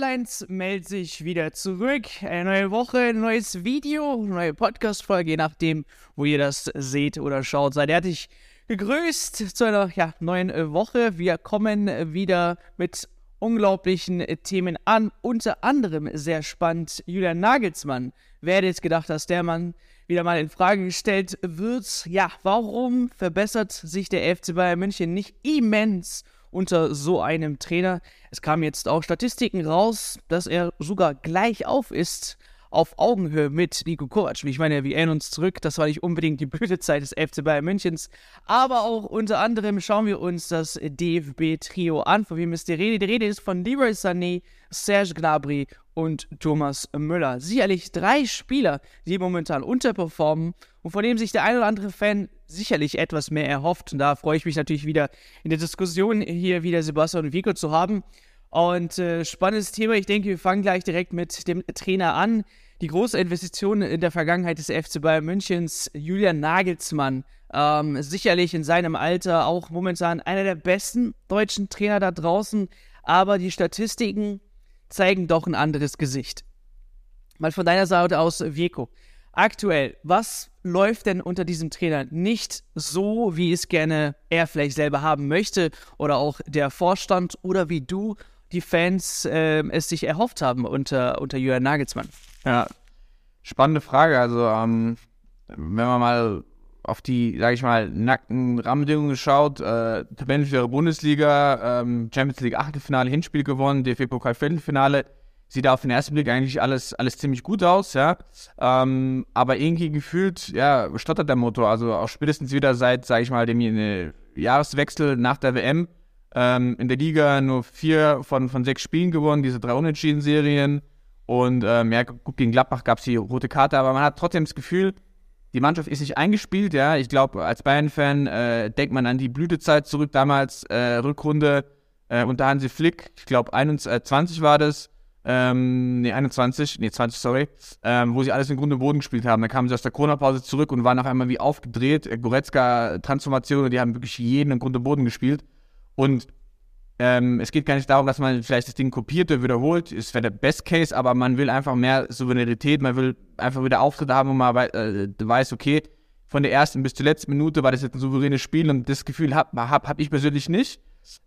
Headlines meldet sich wieder zurück. Eine neue Woche, neues Video, neue Podcast-Folge, je nachdem, wo ihr das seht oder schaut. Seid herzlich gegrüßt zu einer ja, neuen Woche. Wir kommen wieder mit unglaublichen Themen an. Unter anderem sehr spannend Julian Nagelsmann. Wer hätte jetzt gedacht, dass der Mann wieder mal in Frage gestellt wird? Ja, warum verbessert sich der FC Bayern München nicht immens? Unter so einem Trainer. Es kamen jetzt auch Statistiken raus, dass er sogar gleich auf ist auf Augenhöhe mit Nico Kovac. Ich meine, wir erinnern uns zurück, das war nicht unbedingt die Blütezeit des FC Bayern Münchens, aber auch unter anderem schauen wir uns das DFB-Trio an. Von wem ist die Rede? Die Rede ist von Leroy Sané, Serge Gnabry und Thomas Müller. Sicherlich drei Spieler, die momentan unterperformen und von dem sich der ein oder andere Fan sicherlich etwas mehr erhofft. Und da freue ich mich natürlich wieder in der Diskussion hier wieder Sebastian und Vico zu haben. Und äh, spannendes Thema. Ich denke, wir fangen gleich direkt mit dem Trainer an. Die große Investition in der Vergangenheit des FC Bayern Münchens, Julian Nagelsmann. Ähm, sicherlich in seinem Alter auch momentan einer der besten deutschen Trainer da draußen. Aber die Statistiken zeigen doch ein anderes Gesicht. Mal von deiner Seite aus, Vico. Aktuell, was läuft denn unter diesem Trainer nicht so, wie es gerne er vielleicht selber haben möchte oder auch der Vorstand oder wie du die Fans äh, es sich erhofft haben unter, unter Jürgen Nagelsmann? Ja, spannende Frage. Also, ähm, wenn man mal auf die, sage ich mal, nackten Rahmenbedingungen schaut, äh, Tabellenführer Bundesliga, ähm, Champions League Achtelfinale, Hinspiel gewonnen, DFB-Pokal Viertelfinale, sieht da auf den ersten Blick eigentlich alles, alles ziemlich gut aus, ja. Ähm, aber irgendwie gefühlt, ja, stottert der Motor. Also auch spätestens wieder seit, sage ich mal, dem äh, Jahreswechsel nach der WM ähm, in der Liga nur vier von, von sechs Spielen gewonnen, diese drei Unentschieden-Serien. Und ähm, ja, gut, gegen Gladbach gab es die rote Karte, aber man hat trotzdem das Gefühl, die Mannschaft ist nicht eingespielt, ja. Ich glaube, als Bayern-Fan äh, denkt man an die Blütezeit zurück, damals äh, Rückrunde äh, unter Hansi Flick, ich glaube 21 war das, ähm, nee, 21, nee, 20, sorry, ähm, wo sie alles in Grund und Boden gespielt haben. Dann kamen sie aus der Corona-Pause zurück und waren noch einmal wie aufgedreht. Goretzka-Transformation, die haben wirklich jeden in Grund und Boden gespielt. Und ähm, es geht gar nicht darum, dass man vielleicht das Ding kopiert oder wiederholt. Es wäre der Best Case, aber man will einfach mehr Souveränität, man will einfach wieder Auftritte haben, wo man äh, weiß, okay, von der ersten bis zur letzten Minute war das jetzt ein souveränes Spiel und das Gefühl habe hab, hab ich persönlich nicht.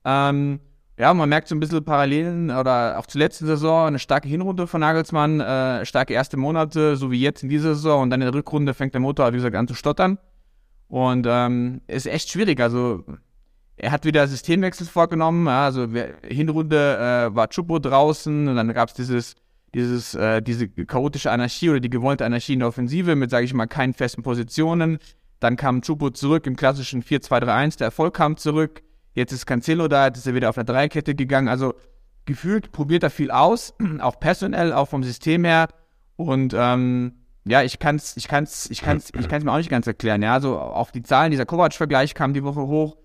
Ähm, ja, man merkt so ein bisschen Parallelen oder auch zur letzten Saison eine starke Hinrunde von Nagelsmann, äh, starke erste Monate, so wie jetzt in dieser Saison und dann in der Rückrunde fängt der Motor, wie gesagt, an zu stottern. Und ähm, ist echt schwierig. Also er hat wieder Systemwechsel vorgenommen. Ja, also Hinrunde äh, war Chupo draußen und dann gab es dieses, dieses, äh, diese chaotische Anarchie oder die gewollte Anarchie in der Offensive mit, sage ich mal, keinen festen Positionen. Dann kam Chupo zurück im klassischen 4-2-3-1, der Erfolg kam zurück. Jetzt ist Cancelo da, jetzt ist er wieder auf eine Dreikette gegangen. Also gefühlt probiert er viel aus, auch personell, auch vom System her. Und ähm, ja, ich kann's, ich kann's, ich kann's, ich kann's mir auch nicht ganz erklären. Ja, also auch die Zahlen, dieser Kovac-Vergleich kam die Woche hoch.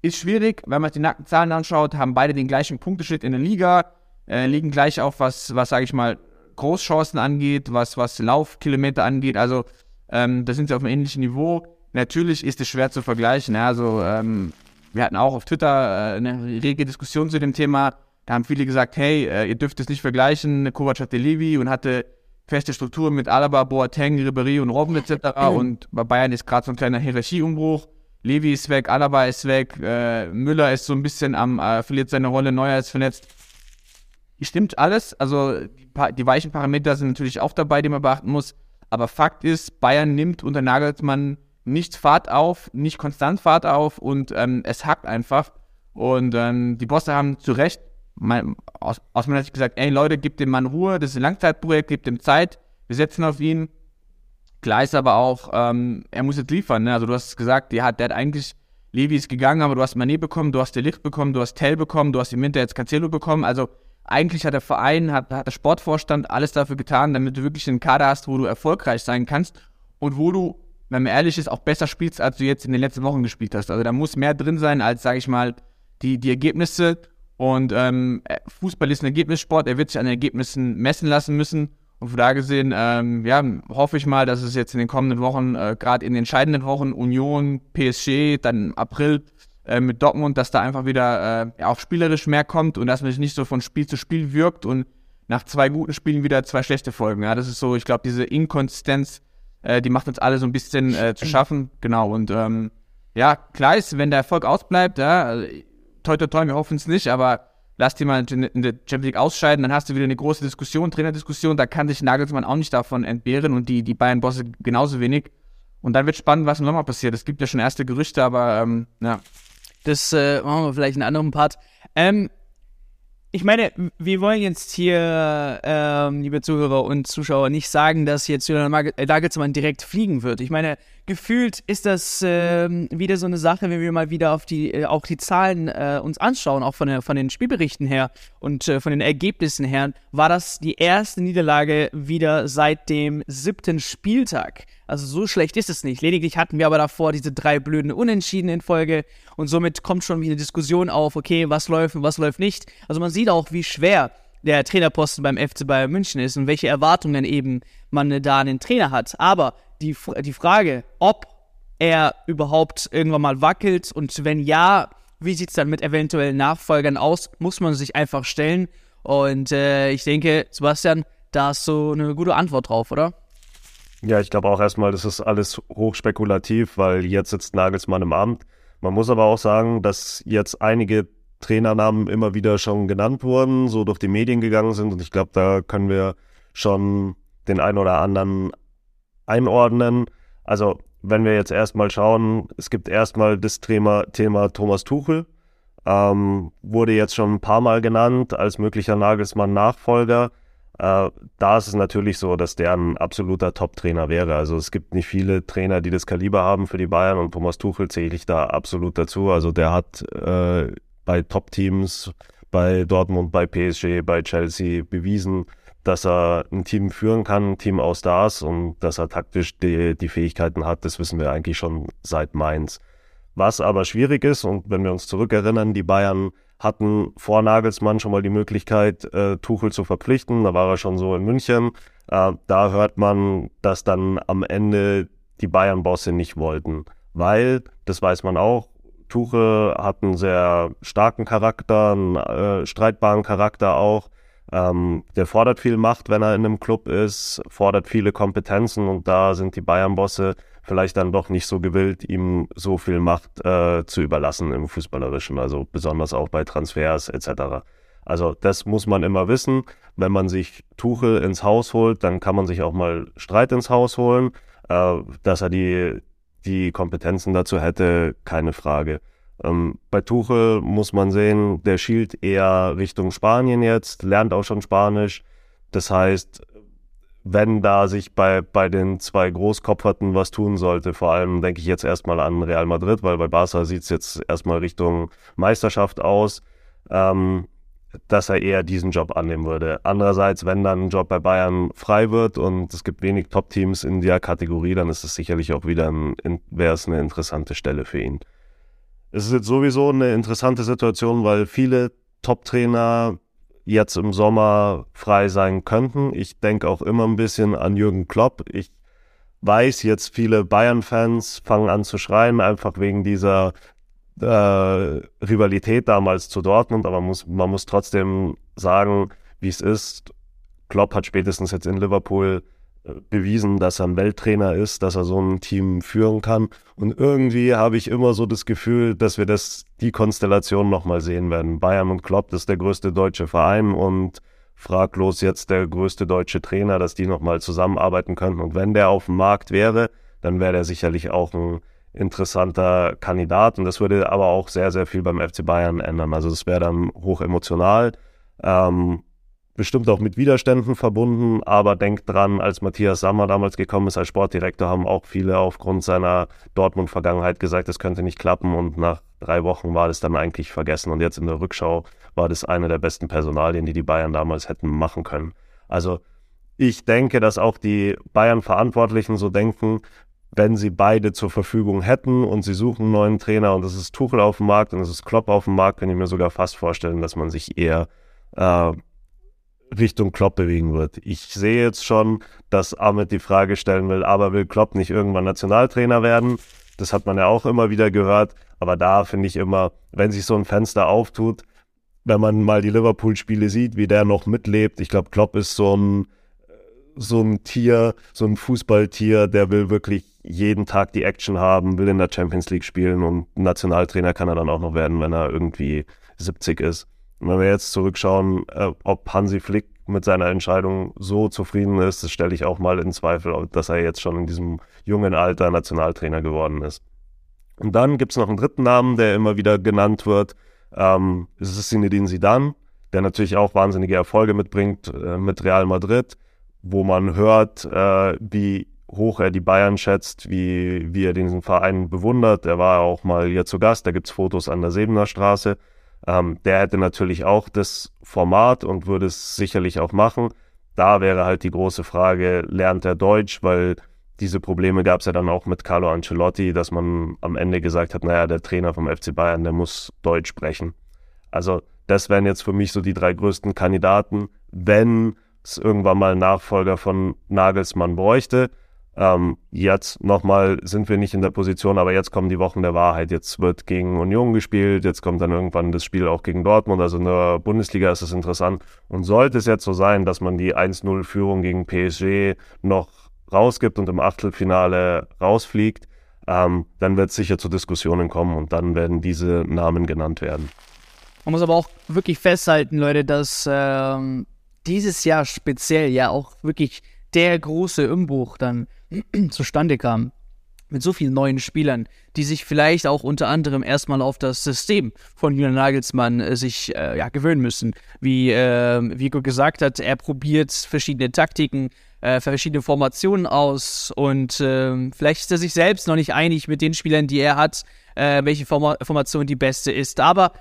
Ist schwierig, wenn man sich die nackten Zahlen anschaut, haben beide den gleichen Punkteschnitt in der Liga, äh, liegen gleich auf, was, was sage ich mal, Großchancen angeht, was, was Laufkilometer angeht. Also ähm, da sind sie auf einem ähnlichen Niveau. Natürlich ist es schwer zu vergleichen. Ja, also ähm, wir hatten auch auf Twitter äh, eine rege Diskussion zu dem Thema. Da haben viele gesagt, hey, äh, ihr dürft es nicht vergleichen. Kovac hatte Levi und hatte feste Strukturen mit Alaba, Boateng, Ribéry und Robben etc. Und bei Bayern ist gerade so ein kleiner Hierarchieumbruch. Levi ist weg, Alaba ist weg, äh, Müller ist so ein bisschen am, äh, verliert seine Rolle, Neuer ist verletzt. Stimmt alles, also die, weichen Parameter sind natürlich auch dabei, die man beachten muss. Aber Fakt ist, Bayern nimmt unter Nagelsmann nicht Fahrt auf, nicht konstant Fahrt auf und ähm, es hackt einfach. Und ähm, die Bosse haben zu Recht mein, aus, aus meiner Sicht gesagt, ey Leute, gebt dem Mann Ruhe, das ist ein Langzeitprojekt, gebt ihm Zeit, wir setzen auf ihn. Klar ist aber auch, ähm, er muss jetzt liefern. Ne? Also du hast gesagt, der hat, der hat eigentlich, Levi ist gegangen, aber du hast Manet bekommen, du hast der Licht bekommen, du hast Tell bekommen, du hast im Winter jetzt Cancelo bekommen. Also eigentlich hat der Verein, hat, hat der Sportvorstand alles dafür getan, damit du wirklich einen Kader hast, wo du erfolgreich sein kannst und wo du, wenn man ehrlich ist, auch besser spielst, als du jetzt in den letzten Wochen gespielt hast. Also da muss mehr drin sein, als, sage ich mal, die, die Ergebnisse. Und ähm, Fußball ist ein Ergebnissport, er wird sich an Ergebnissen messen lassen müssen. Und von da gesehen, ähm, ja, hoffe ich mal, dass es jetzt in den kommenden Wochen, äh, gerade in den entscheidenden Wochen, Union, PSG, dann April äh, mit Dortmund, dass da einfach wieder äh, auch spielerisch mehr kommt und dass man sich nicht so von Spiel zu Spiel wirkt und nach zwei guten Spielen wieder zwei schlechte Folgen. Ja, das ist so, ich glaube, diese Inkonsistenz, äh, die macht uns alle so ein bisschen äh, zu schaffen. Genau. Und ähm, ja, klar ist, wenn der Erfolg ausbleibt, ja, toi, toi, toi, wir hoffen es nicht, aber lass die mal in, der Champions League ausscheiden, dann hast du wieder eine große Diskussion, Trainerdiskussion, da kann sich Nagelsmann auch nicht davon entbehren und die, die Bayern-Bosse genauso wenig. Und dann wird spannend, was Sommer passiert. Es gibt ja schon erste Gerüchte, aber ähm, ja. Das äh, machen wir vielleicht in einem anderen Part. Ähm, ich meine, wir wollen jetzt hier, ähm, liebe Zuhörer und Zuschauer, nicht sagen, dass jetzt Julian Nagelsmann direkt fliegen wird. Ich meine, gefühlt ist das ähm, wieder so eine Sache, wenn wir mal wieder auf die, äh, auch die Zahlen äh, uns anschauen, auch von, der, von den Spielberichten her und äh, von den Ergebnissen her, war das die erste Niederlage wieder seit dem siebten Spieltag. Also so schlecht ist es nicht. Lediglich hatten wir aber davor diese drei blöden Unentschieden in Folge und somit kommt schon wieder eine Diskussion auf, okay, was läuft und was läuft nicht. Also man sieht auch, wie schwer der Trainerposten beim FC Bayern München ist und welche Erwartungen eben man da an den Trainer hat. Aber die, die Frage, ob er überhaupt irgendwann mal wackelt und wenn ja, wie sieht es dann mit eventuellen Nachfolgern aus, muss man sich einfach stellen. Und äh, ich denke, Sebastian, da hast du eine gute Antwort drauf, oder? Ja, ich glaube auch erstmal, das ist alles hochspekulativ, weil jetzt sitzt Nagelsmann im Amt. Man muss aber auch sagen, dass jetzt einige Trainernamen immer wieder schon genannt wurden, so durch die Medien gegangen sind. Und ich glaube, da können wir schon den einen oder anderen einordnen. Also, wenn wir jetzt erstmal schauen, es gibt erstmal das Thema, Thema Thomas Tuchel. Ähm, wurde jetzt schon ein paar Mal genannt als möglicher Nagelsmann-Nachfolger. Äh, da ist es natürlich so, dass der ein absoluter Top-Trainer wäre. Also es gibt nicht viele Trainer, die das Kaliber haben für die Bayern und Thomas Tuchel zähle ich da absolut dazu. Also der hat äh, bei Top-Teams, bei Dortmund, bei PSG, bei Chelsea bewiesen, dass er ein Team führen kann, ein Team aus Stars und dass er taktisch die, die Fähigkeiten hat, das wissen wir eigentlich schon seit Mainz. Was aber schwierig ist, und wenn wir uns zurückerinnern, die Bayern hatten vor Nagelsmann schon mal die Möglichkeit, äh, Tuchel zu verpflichten. Da war er schon so in München. Äh, da hört man, dass dann am Ende die Bayern-Bosse nicht wollten. Weil, das weiß man auch, Tuchel hat einen sehr starken Charakter, einen äh, streitbaren Charakter auch. Ähm, der fordert viel Macht, wenn er in einem Club ist, fordert viele Kompetenzen und da sind die Bayern-Bosse vielleicht dann doch nicht so gewillt, ihm so viel Macht äh, zu überlassen im Fußballerischen, also besonders auch bei Transfers etc. Also das muss man immer wissen. Wenn man sich Tuchel ins Haus holt, dann kann man sich auch mal Streit ins Haus holen. Äh, dass er die, die Kompetenzen dazu hätte, keine Frage. Ähm, bei Tuchel muss man sehen, der schielt eher Richtung Spanien jetzt, lernt auch schon Spanisch. Das heißt, wenn da sich bei, bei den zwei Großkopferten was tun sollte, vor allem denke ich jetzt erstmal an Real Madrid, weil bei Barca sieht es jetzt erstmal Richtung Meisterschaft aus, ähm, dass er eher diesen Job annehmen würde. Andererseits, wenn dann ein Job bei Bayern frei wird und es gibt wenig Top-Teams in der Kategorie, dann ist es sicherlich auch wieder ein, wäre es eine interessante Stelle für ihn. Es ist jetzt sowieso eine interessante Situation, weil viele Top-Trainer jetzt im Sommer frei sein könnten. Ich denke auch immer ein bisschen an Jürgen Klopp. Ich weiß jetzt, viele Bayern-Fans fangen an zu schreien, einfach wegen dieser äh, Rivalität damals zu Dortmund. Aber muss, man muss trotzdem sagen, wie es ist. Klopp hat spätestens jetzt in Liverpool bewiesen, dass er ein Welttrainer ist, dass er so ein Team führen kann. Und irgendwie habe ich immer so das Gefühl, dass wir das, die Konstellation nochmal sehen werden. Bayern und Klopp, das ist der größte deutsche Verein und fraglos jetzt der größte deutsche Trainer, dass die nochmal zusammenarbeiten könnten. Und wenn der auf dem Markt wäre, dann wäre der sicherlich auch ein interessanter Kandidat. Und das würde aber auch sehr, sehr viel beim FC Bayern ändern. Also das wäre dann hoch emotional. Ähm, bestimmt auch mit Widerständen verbunden, aber denkt dran, als Matthias Sammer damals gekommen ist als Sportdirektor, haben auch viele aufgrund seiner Dortmund-Vergangenheit gesagt, es könnte nicht klappen und nach drei Wochen war das dann eigentlich vergessen und jetzt in der Rückschau war das eine der besten Personalien, die die Bayern damals hätten machen können. Also ich denke, dass auch die Bayern-Verantwortlichen so denken, wenn sie beide zur Verfügung hätten und sie suchen einen neuen Trainer und es ist Tuchel auf dem Markt und es ist Klopp auf dem Markt, kann ich mir sogar fast vorstellen, dass man sich eher äh, Richtung Klopp bewegen wird. Ich sehe jetzt schon, dass Ahmed die Frage stellen will, aber will Klopp nicht irgendwann Nationaltrainer werden? Das hat man ja auch immer wieder gehört. Aber da finde ich immer, wenn sich so ein Fenster auftut, wenn man mal die Liverpool-Spiele sieht, wie der noch mitlebt. Ich glaube, Klopp ist so ein, so ein Tier, so ein Fußballtier, der will wirklich jeden Tag die Action haben, will in der Champions League spielen und Nationaltrainer kann er dann auch noch werden, wenn er irgendwie 70 ist. Wenn wir jetzt zurückschauen, äh, ob Hansi Flick mit seiner Entscheidung so zufrieden ist, das stelle ich auch mal in Zweifel, dass er jetzt schon in diesem jungen Alter Nationaltrainer geworden ist. Und dann gibt es noch einen dritten Namen, der immer wieder genannt wird. Ähm, es ist Zinedine Zidane, der natürlich auch wahnsinnige Erfolge mitbringt äh, mit Real Madrid, wo man hört, äh, wie hoch er die Bayern schätzt, wie, wie er diesen Verein bewundert. Er war auch mal hier zu Gast, da gibt es Fotos an der Sebener Straße. Ähm, der hätte natürlich auch das Format und würde es sicherlich auch machen. Da wäre halt die große Frage, lernt er Deutsch, weil diese Probleme gab es ja dann auch mit Carlo Ancelotti, dass man am Ende gesagt hat, naja, der Trainer vom FC Bayern, der muss Deutsch sprechen. Also das wären jetzt für mich so die drei größten Kandidaten, wenn es irgendwann mal Nachfolger von Nagelsmann bräuchte. Ähm, jetzt nochmal sind wir nicht in der Position, aber jetzt kommen die Wochen der Wahrheit. Jetzt wird gegen Union gespielt, jetzt kommt dann irgendwann das Spiel auch gegen Dortmund. Also in der Bundesliga ist es interessant. Und sollte es jetzt so sein, dass man die 1-0-Führung gegen PSG noch rausgibt und im Achtelfinale rausfliegt, ähm, dann wird es sicher zu Diskussionen kommen und dann werden diese Namen genannt werden. Man muss aber auch wirklich festhalten, Leute, dass ähm, dieses Jahr speziell ja auch wirklich der große Umbruch dann zustande kam. Mit so vielen neuen Spielern, die sich vielleicht auch unter anderem erstmal auf das System von Julian Nagelsmann äh, sich äh, ja, gewöhnen müssen. Wie äh, Vico gesagt hat, er probiert verschiedene Taktiken, äh, verschiedene Formationen aus und äh, vielleicht ist er sich selbst noch nicht einig mit den Spielern, die er hat, äh, welche Form Formation die beste ist. Aber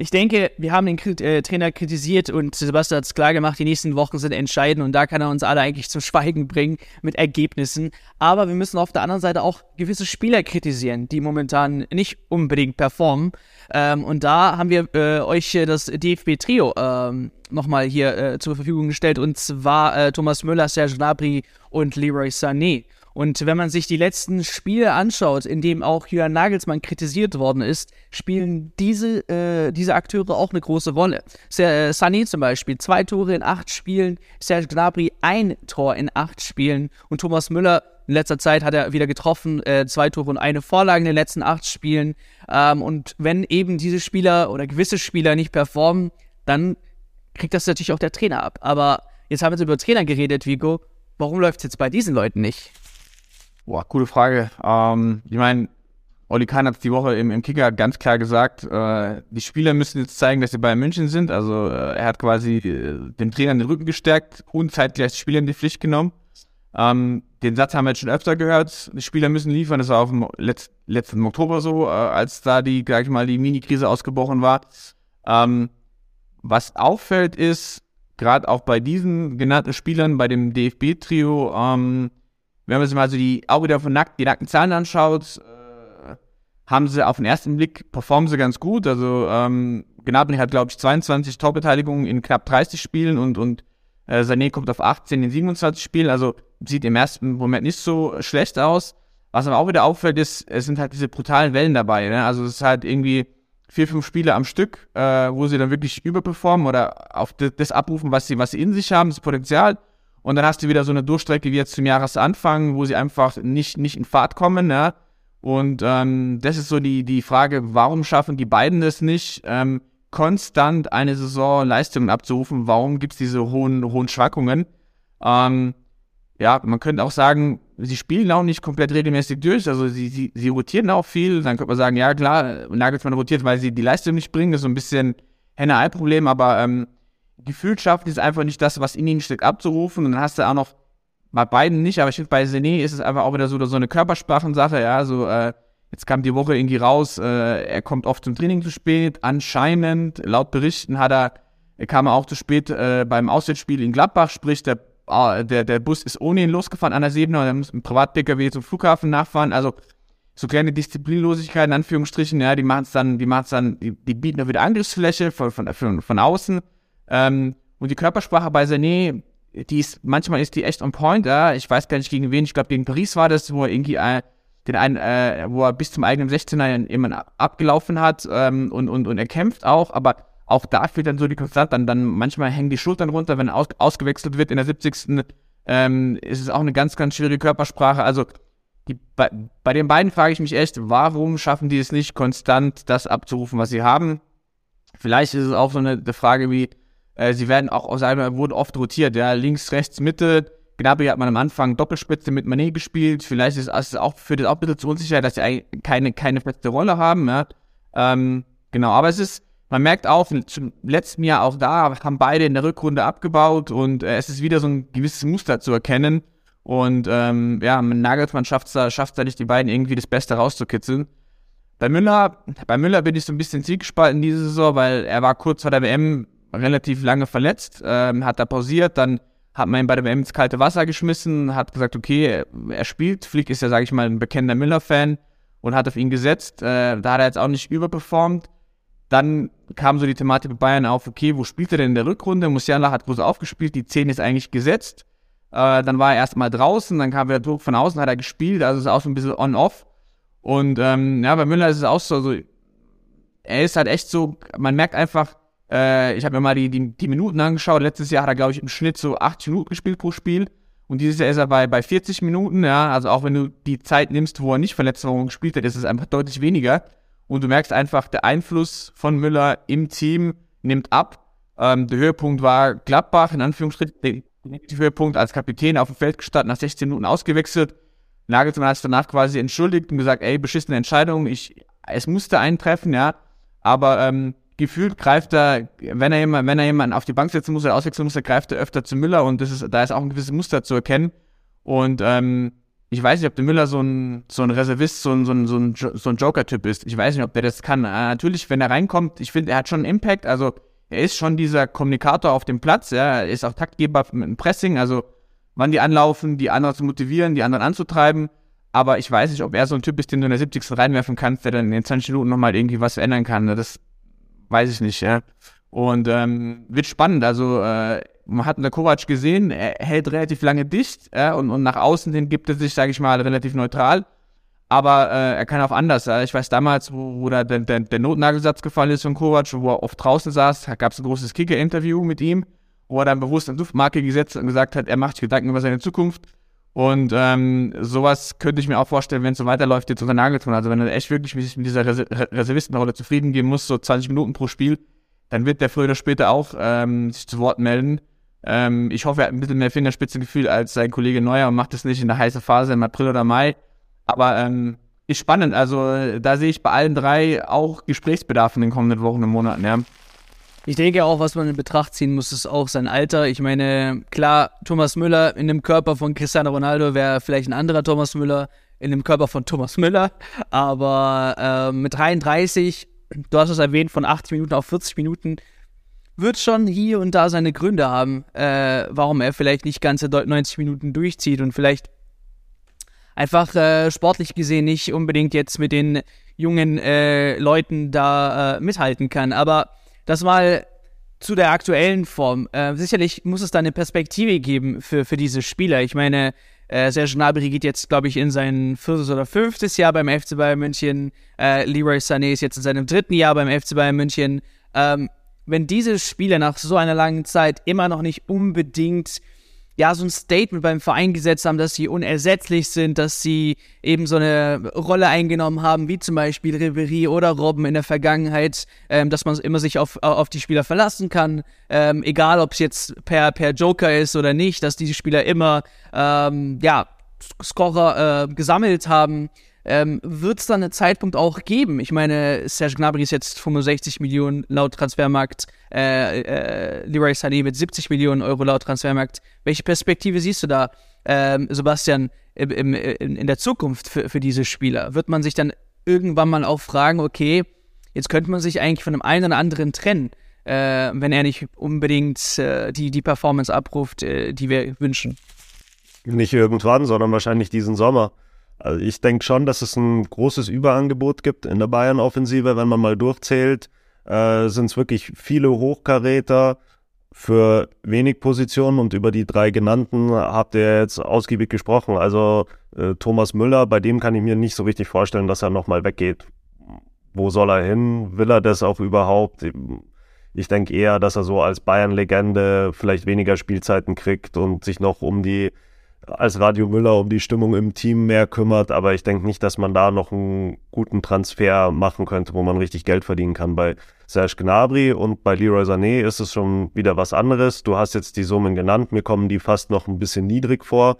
ich denke, wir haben den äh, Trainer kritisiert und Sebastian hat es klar gemacht, die nächsten Wochen sind entscheidend und da kann er uns alle eigentlich zum Schweigen bringen mit Ergebnissen. Aber wir müssen auf der anderen Seite auch gewisse Spieler kritisieren, die momentan nicht unbedingt performen. Ähm, und da haben wir äh, euch das DFB-Trio ähm, nochmal hier äh, zur Verfügung gestellt und zwar äh, Thomas Müller, Serge Gnabry und Leroy Sané. Und wenn man sich die letzten Spiele anschaut, in dem auch Julian Nagelsmann kritisiert worden ist, spielen diese, äh, diese Akteure auch eine große Rolle. Äh, Sané zum Beispiel, zwei Tore in acht Spielen, Serge Gnabry ein Tor in acht Spielen und Thomas Müller in letzter Zeit hat er wieder getroffen, äh, zwei Tore und eine Vorlage in den letzten acht Spielen. Ähm, und wenn eben diese Spieler oder gewisse Spieler nicht performen, dann kriegt das natürlich auch der Trainer ab. Aber jetzt haben wir über Trainer geredet, Vigo. Warum läuft es jetzt bei diesen Leuten nicht? Boah, coole Frage. Ähm, ich meine, Olli Kahn hat die Woche im, im Kicker ganz klar gesagt, äh, die Spieler müssen jetzt zeigen, dass sie bei München sind. Also äh, er hat quasi äh, den Trainer den Rücken gestärkt und zeitgleich die Spieler in die Pflicht genommen. Ähm, den Satz haben wir jetzt schon öfter gehört. Die Spieler müssen liefern. Das war auf dem Letz letzten Oktober so, äh, als da die, sag ich mal, die Mini-Krise ausgebrochen war. Ähm, was auffällt ist, gerade auch bei diesen genannten Spielern, bei dem DFB-Trio, ähm, wenn man sich mal so die Auge davon nackt, die nackten Zahlen anschaut, äh, haben sie auf den ersten Blick, performen sie ganz gut. Also ähm, Gnabry hat, glaube ich, 22 Torbeteiligungen in knapp 30 Spielen und, und äh, Sané kommt auf 18 in 27 Spielen. Also sieht im ersten Moment nicht so schlecht aus. Was aber auch wieder auffällt, ist, es sind halt diese brutalen Wellen dabei. Ne? Also es ist halt irgendwie vier, fünf Spiele am Stück, äh, wo sie dann wirklich überperformen oder auf das abrufen, was sie, was sie in sich haben, das Potenzial. Und dann hast du wieder so eine Durchstrecke wie jetzt zum Jahresanfang, wo sie einfach nicht, nicht in Fahrt kommen, ja. Und ähm, das ist so die, die Frage, warum schaffen die beiden es nicht, ähm, konstant eine Saison Leistungen abzurufen? Warum gibt es diese hohen, hohen Schwankungen? Ähm, ja, man könnte auch sagen, sie spielen auch nicht komplett regelmäßig durch, also sie, sie, sie rotieren auch viel. Dann könnte man sagen, ja klar, Nagelsmann rotiert, weil sie die Leistung nicht bringen, das ist so ein bisschen Henne-Ei-Problem, aber ähm, gefühlt schafft es einfach nicht das, was in ihnen steckt, abzurufen. Und dann hast du auch noch bei beiden nicht, aber ich finde, bei Sené ist es einfach auch wieder so, so eine Körpersprachensache, ja, so, äh, jetzt kam die Woche irgendwie raus, äh, er kommt oft zum Training zu spät, anscheinend, laut Berichten hat er, er kam auch zu spät äh, beim Auswärtsspiel in Gladbach, sprich, der, äh, der, der Bus ist ohne ihn losgefahren an der Siebene und er muss mit Privat-PKW zum Flughafen nachfahren, also, so kleine Disziplinlosigkeit in Anführungsstrichen, ja, die machen es dann, die machen es dann, die, die bieten da wieder Angriffsfläche von, von, von, von außen, ähm, und die Körpersprache bei Sané, die ist, manchmal ist die echt on point, ja. Ich weiß gar nicht gegen wen, ich glaube gegen Paris war das, wo er irgendwie äh, den einen, äh, wo er bis zum eigenen 16er jemanden abgelaufen hat ähm, und, und, und er kämpft auch, aber auch da fehlt dann so die Konstanz, dann, dann manchmal hängen die Schultern runter, wenn aus, ausgewechselt wird in der 70. Ähm, ist es auch eine ganz, ganz schwierige Körpersprache. Also die, bei, bei den beiden frage ich mich echt, warum schaffen die es nicht, konstant das abzurufen, was sie haben? Vielleicht ist es auch so eine, eine Frage wie, äh, sie werden auch aus einer, wurden oft rotiert, ja, links, rechts, Mitte. Gnabry hat man am Anfang Doppelspitze mit Manet gespielt. Vielleicht ist es auch, führt es auch ein bisschen zu Unsicherheit, dass sie keine, keine feste Rolle haben, ja. Ähm, genau, aber es ist, man merkt auch, zum letzten Jahr auch da haben beide in der Rückrunde abgebaut und äh, es ist wieder so ein gewisses Muster zu erkennen. Und ähm, ja, Nagelsmann schafft es da, da nicht, die beiden irgendwie das Beste rauszukitzeln. Bei Müller, bei Müller bin ich so ein bisschen zielgespalten diese Saison, weil er war kurz vor der WM relativ lange verletzt, ähm, hat da pausiert, dann hat man ihn bei der WM ins kalte Wasser geschmissen, hat gesagt, okay, er spielt. Flick ist ja, sage ich mal, ein bekennender Müller-Fan und hat auf ihn gesetzt. Äh, da hat er jetzt auch nicht überperformt. Dann kam so die Thematik bei Bayern auf, okay, wo spielt er denn in der Rückrunde? Musiala hat groß aufgespielt, die 10 ist eigentlich gesetzt. Äh, dann war er erstmal draußen, dann kam wieder Druck von außen, hat er gespielt, also ist auch so ein bisschen on-off. Und ähm, ja, bei Müller ist es auch so, also, er ist halt echt so, man merkt einfach, äh, ich habe mir mal die, die, die Minuten angeschaut, letztes Jahr hat er, glaube ich, im Schnitt so 80 Minuten gespielt pro Spiel. Und dieses Jahr ist er bei, bei 40 Minuten, ja, also auch wenn du die Zeit nimmst, wo er nicht und gespielt hat, ist es einfach deutlich weniger. Und du merkst einfach, der Einfluss von Müller im Team nimmt ab. Ähm, der Höhepunkt war Gladbach, in Anführungsstrichen, der Höhepunkt als Kapitän auf dem Feld gestanden, nach 16 Minuten ausgewechselt. Nagelsmann hat sich danach quasi entschuldigt und gesagt, ey, beschissene Entscheidung, ich, es musste eintreffen, ja. Aber ähm, gefühlt greift er, wenn er jemand, wenn er jemanden auf die Bank setzen muss oder auswechseln muss, er greift er öfter zu Müller und das ist, da ist auch ein gewisses Muster zu erkennen. Und ähm, ich weiß nicht, ob der Müller so ein, so ein Reservist, so ein, so ein, so ein, Joker-Typ ist. Ich weiß nicht, ob der das kann. Äh, natürlich, wenn er reinkommt, ich finde, er hat schon einen Impact. Also, er ist schon dieser Kommunikator auf dem Platz. Ja. Er ist auch Taktgeber mit dem Pressing. Also, wann die anlaufen, die anderen zu motivieren, die anderen anzutreiben. Aber ich weiß nicht, ob er so ein Typ ist, den du in der 70. reinwerfen kannst, der dann in den 20 Minuten nochmal irgendwie was ändern kann. Das weiß ich nicht, ja. Und ähm, wird spannend. Also, äh, man hat unter Kovac gesehen, er hält relativ lange dicht ja, und, und nach außen hin gibt er sich, sage ich mal, relativ neutral. Aber äh, er kann auch anders. Ja. Ich weiß damals, wo, wo da der, der, der Notnagelsatz gefallen ist von Kovac, wo er oft draußen saß, gab es ein großes Kicker-Interview mit ihm, wo er dann bewusst eine Duftmarke gesetzt und gesagt hat, er macht sich Gedanken über seine Zukunft. Und ähm, sowas könnte ich mir auch vorstellen, wenn es so weiterläuft jetzt unter Nagelsmann. Also wenn er echt wirklich mit dieser Reservistenrolle zufrieden gehen muss, so 20 Minuten pro Spiel, dann wird der früher oder später auch ähm, sich zu Wort melden. Ähm, ich hoffe, er hat ein bisschen mehr Fingerspitzengefühl als sein Kollege Neuer und macht das nicht in der heißen Phase im April oder Mai. Aber ähm, ist spannend. Also da sehe ich bei allen drei auch Gesprächsbedarf in den kommenden Wochen und Monaten. Ja. Ich denke auch, was man in Betracht ziehen muss, ist auch sein Alter. Ich meine, klar, Thomas Müller in dem Körper von Cristiano Ronaldo wäre vielleicht ein anderer Thomas Müller in dem Körper von Thomas Müller. Aber äh, mit 33, du hast es erwähnt, von 80 Minuten auf 40 Minuten, wird schon hier und da seine Gründe haben, äh, warum er vielleicht nicht ganze 90 Minuten durchzieht und vielleicht einfach äh, sportlich gesehen nicht unbedingt jetzt mit den jungen äh, Leuten da äh, mithalten kann. Aber das mal zu der aktuellen Form. Äh, sicherlich muss es da eine Perspektive geben für, für diese Spieler. Ich meine, äh, Serge Gnabry geht jetzt, glaube ich, in sein viertes oder fünftes Jahr beim FC Bayern München. Äh, Leroy Sané ist jetzt in seinem dritten Jahr beim FC Bayern München. Ähm, wenn diese Spieler nach so einer langen Zeit immer noch nicht unbedingt ja, so ein Statement beim Verein gesetzt haben, dass sie unersetzlich sind, dass sie eben so eine Rolle eingenommen haben, wie zum Beispiel Ribery oder Robben in der Vergangenheit, ähm, dass man immer sich auf, auf die Spieler verlassen kann, ähm, egal ob es jetzt per, per Joker ist oder nicht, dass diese Spieler immer, ähm, ja, Scorer äh, gesammelt haben ähm, wird es dann einen Zeitpunkt auch geben? Ich meine, Serge Gnabry ist jetzt 65 Millionen laut Transfermarkt, äh, äh, Leroy Sané mit 70 Millionen Euro laut Transfermarkt. Welche Perspektive siehst du da, ähm, Sebastian, im, im, in, der Zukunft für, für diese Spieler? Wird man sich dann irgendwann mal auch fragen, okay, jetzt könnte man sich eigentlich von einem einen oder anderen trennen, äh, wenn er nicht unbedingt äh, die, die Performance abruft, äh, die wir wünschen? Nicht irgendwann, sondern wahrscheinlich diesen Sommer. Also ich denke schon, dass es ein großes Überangebot gibt in der Bayern-Offensive. Wenn man mal durchzählt, äh, sind es wirklich viele Hochkaräter für wenig Positionen und über die drei genannten habt ihr jetzt ausgiebig gesprochen. Also äh, Thomas Müller, bei dem kann ich mir nicht so richtig vorstellen, dass er nochmal weggeht. Wo soll er hin? Will er das auch überhaupt? Ich denke eher, dass er so als Bayern-Legende vielleicht weniger Spielzeiten kriegt und sich noch um die, als Radio Müller um die Stimmung im Team mehr kümmert. Aber ich denke nicht, dass man da noch einen guten Transfer machen könnte, wo man richtig Geld verdienen kann. Bei Serge Gnabry und bei Leroy Sané ist es schon wieder was anderes. Du hast jetzt die Summen genannt. Mir kommen die fast noch ein bisschen niedrig vor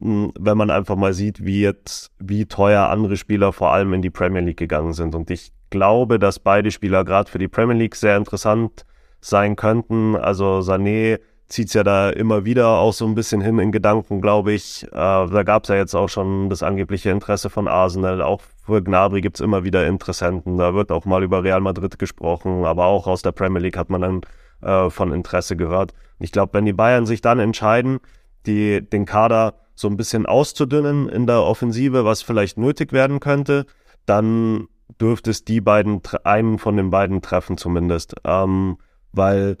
hm, wenn man einfach mal sieht, wie jetzt, wie teuer andere Spieler vor allem in die Premier League gegangen sind. Und ich glaube, dass beide Spieler gerade für die Premier League sehr interessant sein könnten. Also Sané zieht es ja da immer wieder auch so ein bisschen hin in Gedanken, glaube ich. Äh, da gab es ja jetzt auch schon das angebliche Interesse von Arsenal. Auch für Gnabry gibt es immer wieder Interessenten. Da wird auch mal über Real Madrid gesprochen, aber auch aus der Premier League hat man dann äh, von Interesse gehört. Ich glaube, wenn die Bayern sich dann entscheiden, die, den Kader so ein bisschen auszudünnen in der Offensive, was vielleicht nötig werden könnte, dann dürfte es die beiden, einen von den beiden treffen zumindest. Ähm, weil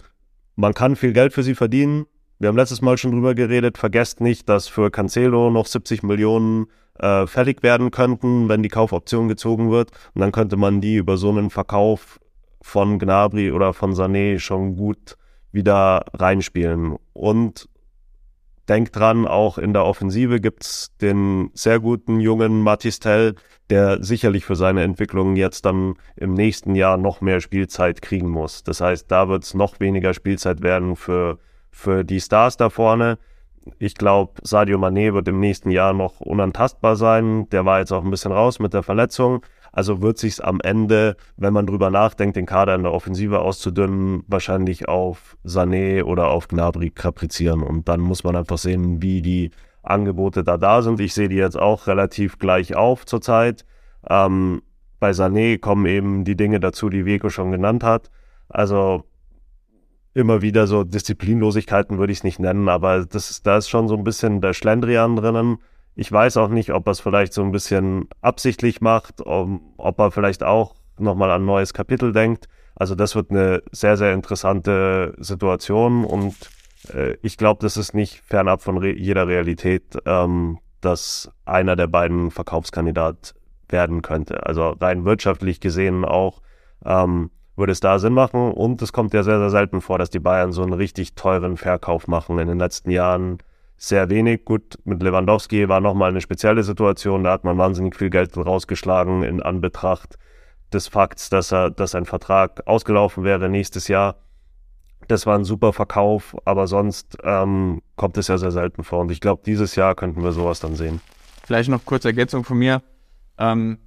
man kann viel Geld für sie verdienen. Wir haben letztes Mal schon drüber geredet. Vergesst nicht, dass für Cancelo noch 70 Millionen äh, fällig werden könnten, wenn die Kaufoption gezogen wird. Und dann könnte man die über so einen Verkauf von Gnabry oder von Sané schon gut wieder reinspielen. Und Denkt dran, auch in der Offensive gibt's den sehr guten jungen Matistel, der sicherlich für seine Entwicklung jetzt dann im nächsten Jahr noch mehr Spielzeit kriegen muss. Das heißt, da wird's noch weniger Spielzeit werden für, für die Stars da vorne. Ich glaube, Sadio Mané wird im nächsten Jahr noch unantastbar sein. Der war jetzt auch ein bisschen raus mit der Verletzung. Also wird sich am Ende, wenn man drüber nachdenkt, den Kader in der Offensive auszudünnen, wahrscheinlich auf Sané oder auf Gnabry kaprizieren. Und dann muss man einfach sehen, wie die Angebote da da sind. Ich sehe die jetzt auch relativ gleich auf zurzeit. Ähm, bei Sané kommen eben die Dinge dazu, die Veko schon genannt hat. Also immer wieder so Disziplinlosigkeiten würde ich es nicht nennen, aber das da ist schon so ein bisschen der Schlendrian drinnen. Ich weiß auch nicht, ob er es vielleicht so ein bisschen absichtlich macht, ob er vielleicht auch nochmal an ein neues Kapitel denkt. Also das wird eine sehr, sehr interessante Situation und äh, ich glaube, das ist nicht fernab von re jeder Realität, ähm, dass einer der beiden Verkaufskandidat werden könnte. Also rein wirtschaftlich gesehen auch ähm, würde es da Sinn machen und es kommt ja sehr, sehr selten vor, dass die Bayern so einen richtig teuren Verkauf machen. In den letzten Jahren sehr wenig. Gut, mit Lewandowski war nochmal eine spezielle Situation. Da hat man wahnsinnig viel Geld rausgeschlagen in Anbetracht des Fakts, dass er, dass ein Vertrag ausgelaufen wäre nächstes Jahr. Das war ein super Verkauf, aber sonst ähm, kommt es ja sehr selten vor. Und ich glaube, dieses Jahr könnten wir sowas dann sehen. Vielleicht noch kurze Ergänzung von mir. Ähm,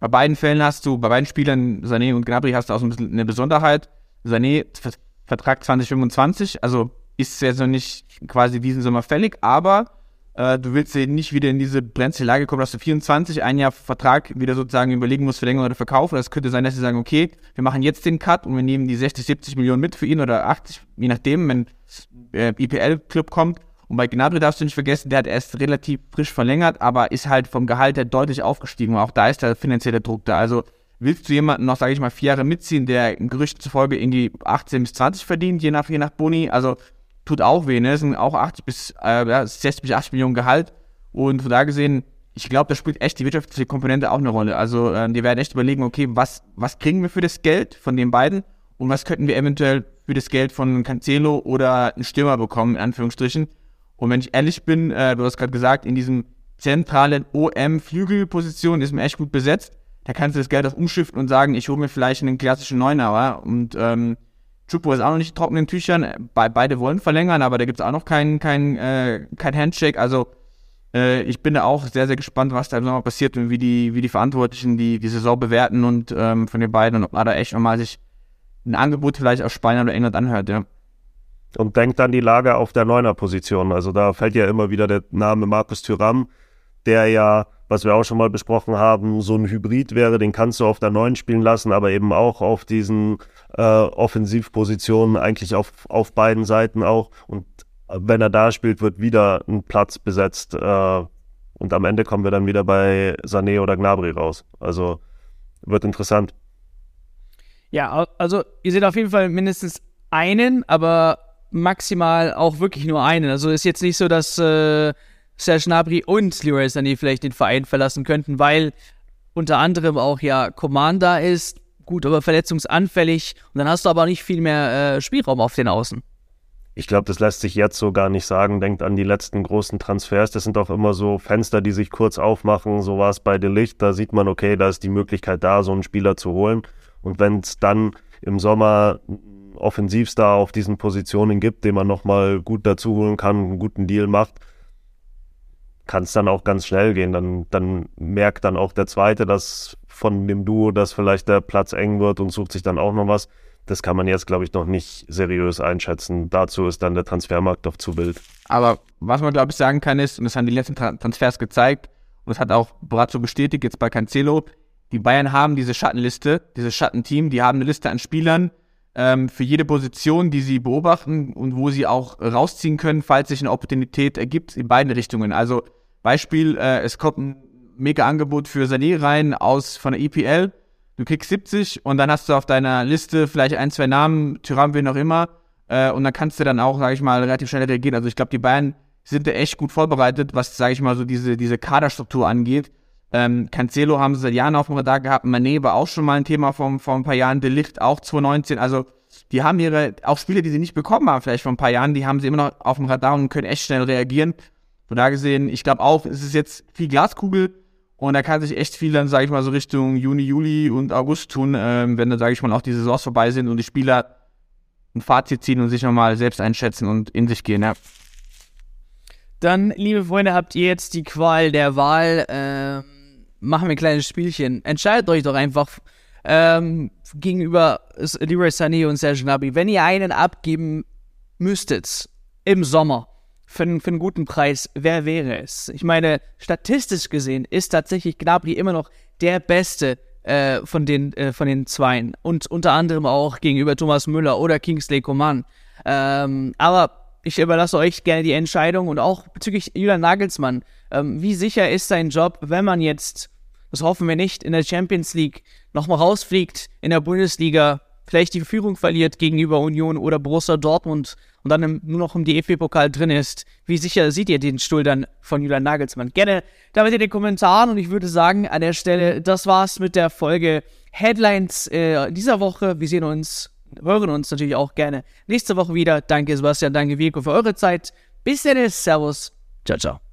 bei beiden Fällen hast du, bei beiden Spielern, Sané und Gnabry, hast du auch so ein bisschen eine Besonderheit. Sané, Vertrag 2025, also ist jetzt noch nicht quasi diesen Sommer fällig, aber äh, du willst ja nicht wieder in diese brenzlige Lage kommen, dass du 24 ein Jahr Vertrag wieder sozusagen überlegen musst, verlängern oder verkaufen. Das könnte sein, dass sie sagen, okay, wir machen jetzt den Cut und wir nehmen die 60, 70 Millionen mit für ihn oder 80, je nachdem, wenn äh, IPL-Club kommt. Und bei Gnabry darfst du nicht vergessen, der hat erst relativ frisch verlängert, aber ist halt vom Gehalt her deutlich aufgestiegen. Und auch da ist der finanzielle Druck da. Also willst du jemanden noch, sage ich mal, vier Jahre mitziehen, der Gerüchten zufolge irgendwie 18 bis 20 verdient, je nach, je nach Boni. Also tut auch weh, ne? Das sind auch 80 bis, äh, ja, 60 bis 80 Millionen Gehalt. Und von da gesehen, ich glaube, da spielt echt die wirtschaftliche Komponente auch eine Rolle. Also, äh, die werden echt überlegen, okay, was, was kriegen wir für das Geld von den beiden und was könnten wir eventuell für das Geld von Cancelo oder einen Stürmer bekommen, in Anführungsstrichen. Und wenn ich ehrlich bin, äh, du hast gerade gesagt, in diesem zentralen OM-Flügelposition ist mir echt gut besetzt. Da kannst du das Geld auch umschiften und sagen, ich hole mir vielleicht einen klassischen Neunauer und ähm, Chupo ist auch noch nicht in trockenen Tüchern. Be beide wollen verlängern, aber da gibt es auch noch kein, kein, äh, kein Handshake. Also äh, ich bin da auch sehr, sehr gespannt, was da im Sommer passiert und wie die, wie die Verantwortlichen die, die Saison bewerten und ähm, von den beiden und ob man da echt nochmal sich ein Angebot vielleicht aus Spanien oder England anhört, ja. Und denkt an die Lage auf der Neuner-Position. Also da fällt ja immer wieder der Name Markus Thüram, der ja was wir auch schon mal besprochen haben, so ein Hybrid wäre, den kannst du auf der neuen spielen lassen, aber eben auch auf diesen äh, Offensivpositionen, eigentlich auf, auf beiden Seiten auch. Und wenn er da spielt, wird wieder ein Platz besetzt. Äh, und am Ende kommen wir dann wieder bei Sané oder Gnabry raus. Also wird interessant. Ja, also ihr seht auf jeden Fall mindestens einen, aber maximal auch wirklich nur einen. Also ist jetzt nicht so, dass äh, Serge Gnabry und Leroy Sané vielleicht den Verein verlassen könnten, weil unter anderem auch ja Command da ist, gut, aber verletzungsanfällig und dann hast du aber nicht viel mehr äh, Spielraum auf den Außen. Ich glaube, das lässt sich jetzt so gar nicht sagen. Denkt an die letzten großen Transfers. Das sind auch immer so Fenster, die sich kurz aufmachen. So war es bei De Licht. Da sieht man, okay, da ist die Möglichkeit da, so einen Spieler zu holen. Und wenn es dann im Sommer Offensivstar auf diesen Positionen gibt, den man nochmal gut dazu holen kann, einen guten Deal macht, kann es dann auch ganz schnell gehen. Dann, dann merkt dann auch der Zweite, dass von dem Duo, dass vielleicht der Platz eng wird und sucht sich dann auch noch was das kann man jetzt, glaube ich, noch nicht seriös einschätzen. Dazu ist dann der Transfermarkt doch zu wild. Aber was man, glaube ich, sagen kann, ist, und das haben die letzten Transfers gezeigt, und das hat auch Brazzo bestätigt, jetzt bei Cancelo, die Bayern haben diese Schattenliste, dieses Schattenteam, die haben eine Liste an Spielern ähm, für jede Position, die sie beobachten und wo sie auch rausziehen können, falls sich eine Opportunität ergibt, in beiden Richtungen. Also Beispiel, äh, es kommt ein mega Angebot für Sané rein aus von der EPL du kriegst 70 und dann hast du auf deiner Liste vielleicht ein, zwei Namen, Tyram, wen auch immer, äh, und dann kannst du dann auch, sage ich mal, relativ schnell reagieren. Also ich glaube, die Bayern sind da echt gut vorbereitet, was, sage ich mal, so diese, diese Kaderstruktur angeht. Ähm, Cancelo haben sie seit Jahren auf dem Radar gehabt, Mané war auch schon mal ein Thema vor, vor ein paar Jahren, De Licht auch 2019, also die haben ihre, auch Spiele, die sie nicht bekommen haben, vielleicht vor ein paar Jahren, die haben sie immer noch auf dem Radar und können echt schnell reagieren. Von da gesehen, ich glaube auch, es ist jetzt viel Glaskugel, und da kann sich echt viel dann, sage ich mal, so Richtung Juni, Juli und August tun, ähm, wenn dann, sage ich mal, auch die Saisons vorbei sind und die Spieler ein Fazit ziehen und sich nochmal selbst einschätzen und in sich gehen, ja. Dann, liebe Freunde, habt ihr jetzt die Qual der Wahl. Ähm, machen wir ein kleines Spielchen. Entscheidet euch doch einfach ähm, gegenüber Leroy Sané und Serge Gnabry. Wenn ihr einen abgeben müsstet im Sommer, für, für einen guten Preis, wer wäre es? Ich meine, statistisch gesehen ist tatsächlich Gnabry immer noch der Beste äh, von den äh, von den Zweien und unter anderem auch gegenüber Thomas Müller oder Kingsley Coman. Ähm, aber ich überlasse euch gerne die Entscheidung und auch bezüglich Julian Nagelsmann. Ähm, wie sicher ist sein Job, wenn man jetzt, das hoffen wir nicht, in der Champions League nochmal rausfliegt, in der Bundesliga vielleicht die Führung verliert gegenüber Union oder Borussia Dortmund und dann nur noch im DFB-Pokal drin ist. Wie sicher seht ihr den Stuhl dann von Julian Nagelsmann? Gerne damit in den Kommentaren und ich würde sagen, an der Stelle, das war's mit der Folge Headlines äh, dieser Woche. Wir sehen uns, hören uns natürlich auch gerne nächste Woche wieder. Danke Sebastian, danke Vico für eure Zeit. Bis dann, Servus, ciao, ciao.